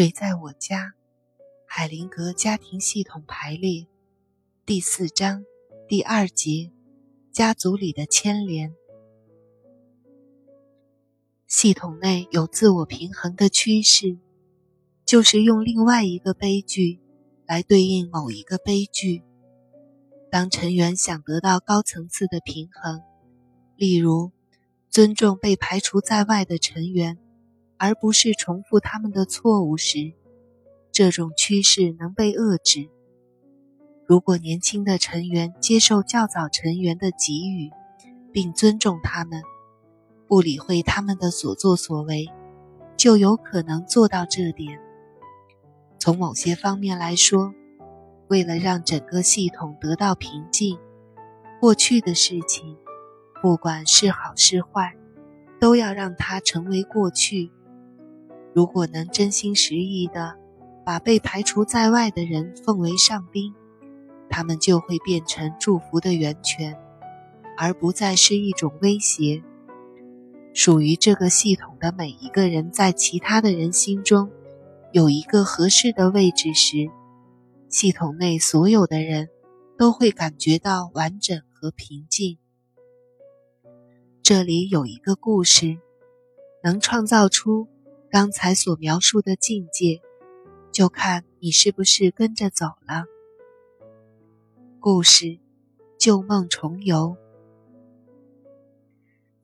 谁在我家？海灵格家庭系统排列，第四章第二节：家族里的牵连。系统内有自我平衡的趋势，就是用另外一个悲剧来对应某一个悲剧。当成员想得到高层次的平衡，例如尊重被排除在外的成员。而不是重复他们的错误时，这种趋势能被遏制。如果年轻的成员接受较早成员的给予，并尊重他们，不理会他们的所作所为，就有可能做到这点。从某些方面来说，为了让整个系统得到平静，过去的事情，不管是好是坏，都要让它成为过去。如果能真心实意地把被排除在外的人奉为上宾，他们就会变成祝福的源泉，而不再是一种威胁。属于这个系统的每一个人，在其他的人心中有一个合适的位置时，系统内所有的人都会感觉到完整和平静。这里有一个故事，能创造出。刚才所描述的境界，就看你是不是跟着走了。故事，旧梦重游。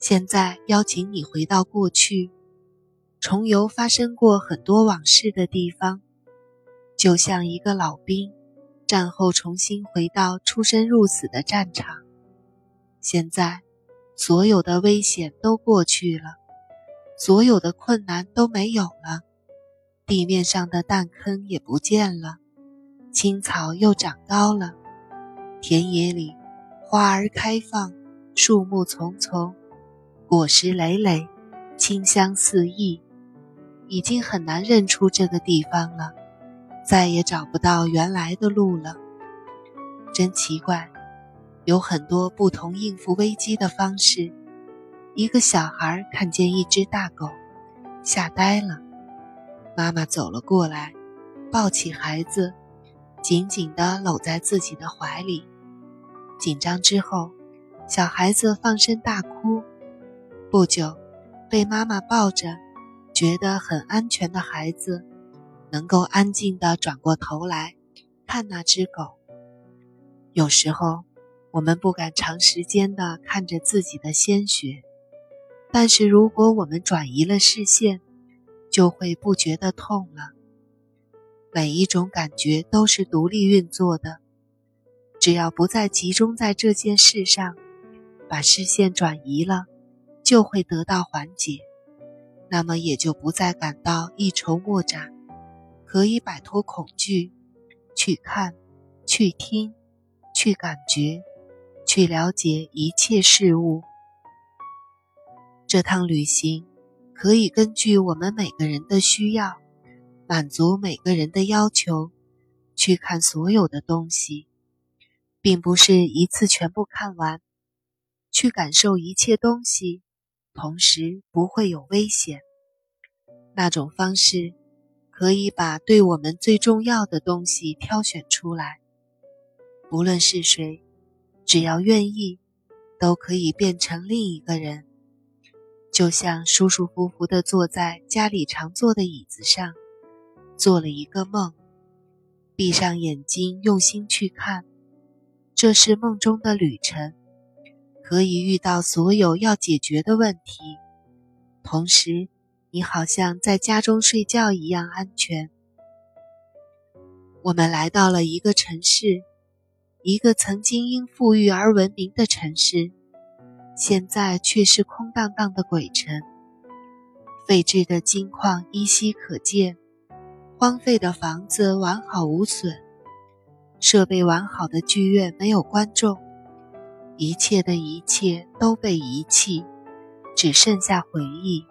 现在邀请你回到过去，重游发生过很多往事的地方，就像一个老兵，战后重新回到出生入死的战场。现在，所有的危险都过去了。所有的困难都没有了，地面上的弹坑也不见了，青草又长高了，田野里花儿开放，树木丛丛，果实累累，清香四溢，已经很难认出这个地方了，再也找不到原来的路了。真奇怪，有很多不同应付危机的方式。一个小孩看见一只大狗，吓呆了。妈妈走了过来，抱起孩子，紧紧地搂在自己的怀里。紧张之后，小孩子放声大哭。不久，被妈妈抱着，觉得很安全的孩子，能够安静地转过头来看那只狗。有时候，我们不敢长时间地看着自己的鲜血。但是，如果我们转移了视线，就会不觉得痛了。每一种感觉都是独立运作的，只要不再集中在这件事上，把视线转移了，就会得到缓解。那么也就不再感到一筹莫展，可以摆脱恐惧，去看，去听，去感觉，去了解一切事物。这趟旅行可以根据我们每个人的需要，满足每个人的要求，去看所有的东西，并不是一次全部看完，去感受一切东西，同时不会有危险。那种方式可以把对我们最重要的东西挑选出来。不论是谁，只要愿意，都可以变成另一个人。就像舒舒服服地坐在家里常坐的椅子上，做了一个梦，闭上眼睛，用心去看，这是梦中的旅程，可以遇到所有要解决的问题，同时你好像在家中睡觉一样安全。我们来到了一个城市，一个曾经因富裕而闻名的城市。现在却是空荡荡的鬼城，废置的金矿依稀可见，荒废的房子完好无损，设备完好的剧院没有观众，一切的一切都被遗弃，只剩下回忆。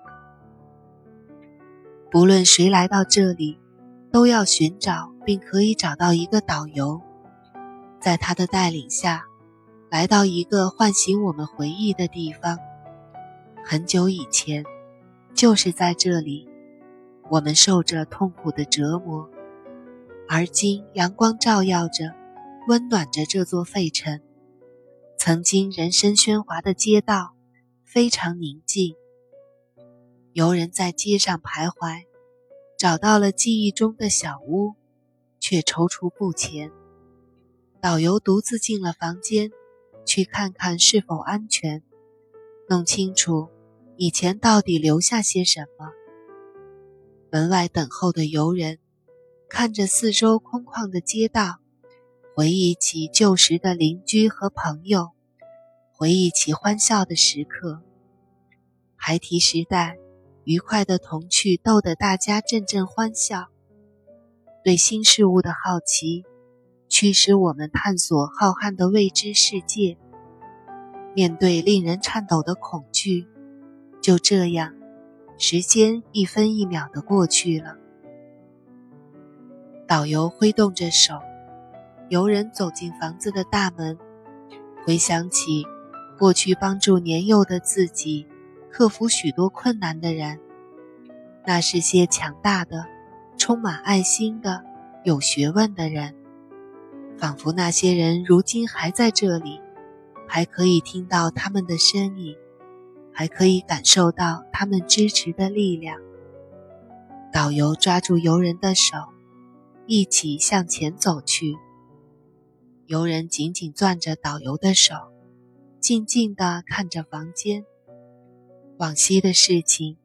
不论谁来到这里，都要寻找并可以找到一个导游，在他的带领下。来到一个唤醒我们回忆的地方，很久以前，就是在这里，我们受着痛苦的折磨，而今阳光照耀着，温暖着这座废城。曾经人声喧哗的街道非常宁静。游人在街上徘徊，找到了记忆中的小屋，却踌躇不前。导游独自进了房间，去看看是否安全，弄清楚以前到底留下些什么。门外等候的游人，看着四周空旷的街道，回忆起旧时的邻居和朋友，回忆起欢笑的时刻。孩提时代，愉快的童趣逗得大家阵阵欢笑。对新事物的好奇，驱使我们探索浩瀚的未知世界。面对令人颤抖的恐惧，就这样。时间一分一秒的过去了，导游挥动着手，游人走进房子的大门，回想起过去帮助年幼的自己克服许多困难的人，那是些强大的、充满爱心的、有学问的人，仿佛那些人如今还在这里，还可以听到他们的声音。还可以感受到他们支持的力量。导游抓住游人的手，一起向前走去。游人紧紧攥着导游的手，静静地看着房间。往昔的事情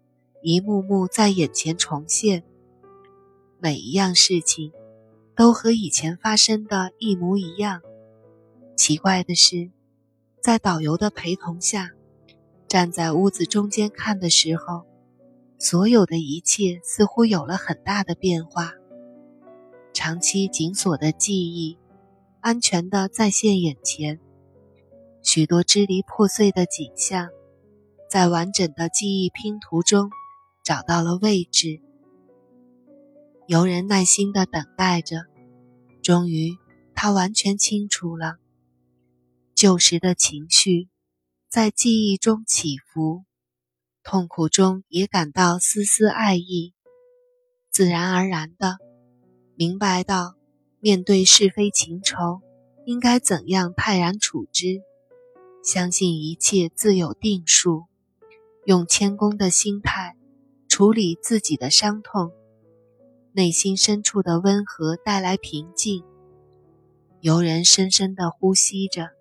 一幕幕在眼前重现，每一样事情都和以前发生的一模一样。奇怪的是，在导游的陪同下。站在屋子中间看的时候，所有的一切似乎有了很大的变化。长期紧锁的记忆，安全的再现眼前，许多支离破碎的景象，在完整的记忆拼图中找到了位置。游人耐心的等待着，终于，他完全清楚了旧时的情绪。在记忆中起伏，痛苦中也感到丝丝爱意，自然而然的明白到，面对是非情仇，应该怎样泰然处之，相信一切自有定数，用谦恭的心态处理自己的伤痛，内心深处的温和带来平静。游人深深的呼吸着。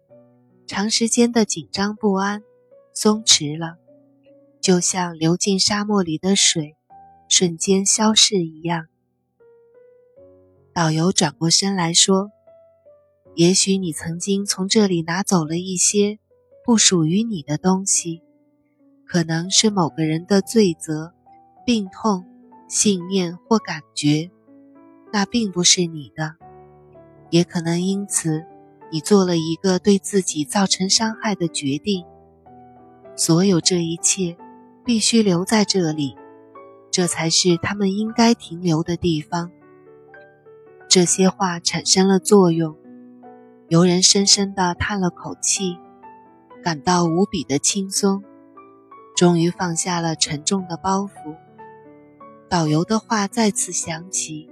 长时间的紧张不安松弛了，就像流进沙漠里的水，瞬间消逝一样。导游转过身来说：“也许你曾经从这里拿走了一些不属于你的东西，可能是某个人的罪责、病痛、信念或感觉，那并不是你的，也可能因此。”你做了一个对自己造成伤害的决定，所有这一切必须留在这里，这才是他们应该停留的地方。这些话产生了作用，游人深深地叹了口气，感到无比的轻松，终于放下了沉重的包袱。导游的话再次响起。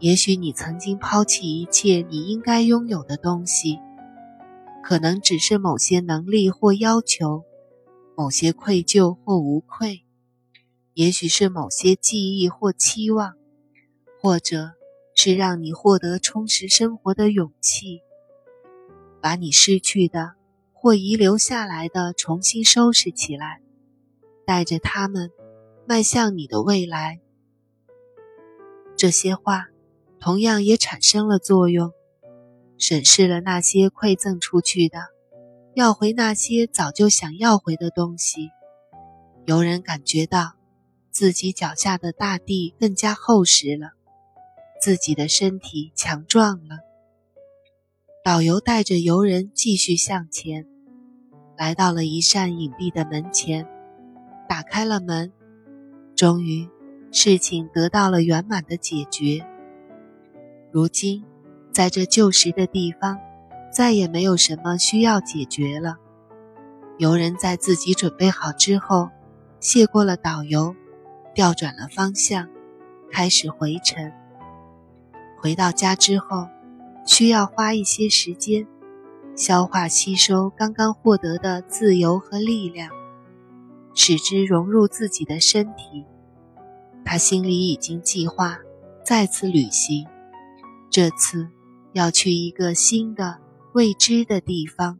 也许你曾经抛弃一切你应该拥有的东西，可能只是某些能力或要求，某些愧疚或无愧，也许是某些记忆或期望，或者是让你获得充实生活的勇气。把你失去的或遗留下来的重新收拾起来，带着它们迈向你的未来。这些话。同样也产生了作用，审视了那些馈赠出去的，要回那些早就想要回的东西。游人感觉到自己脚下的大地更加厚实了，自己的身体强壮了。导游带着游人继续向前，来到了一扇隐蔽的门前，打开了门，终于，事情得到了圆满的解决。如今，在这旧时的地方，再也没有什么需要解决了。游人在自己准备好之后，谢过了导游，调转了方向，开始回程。回到家之后，需要花一些时间消化吸收刚刚获得的自由和力量，使之融入自己的身体。他心里已经计划再次旅行，这次要去一个新的未知的地方。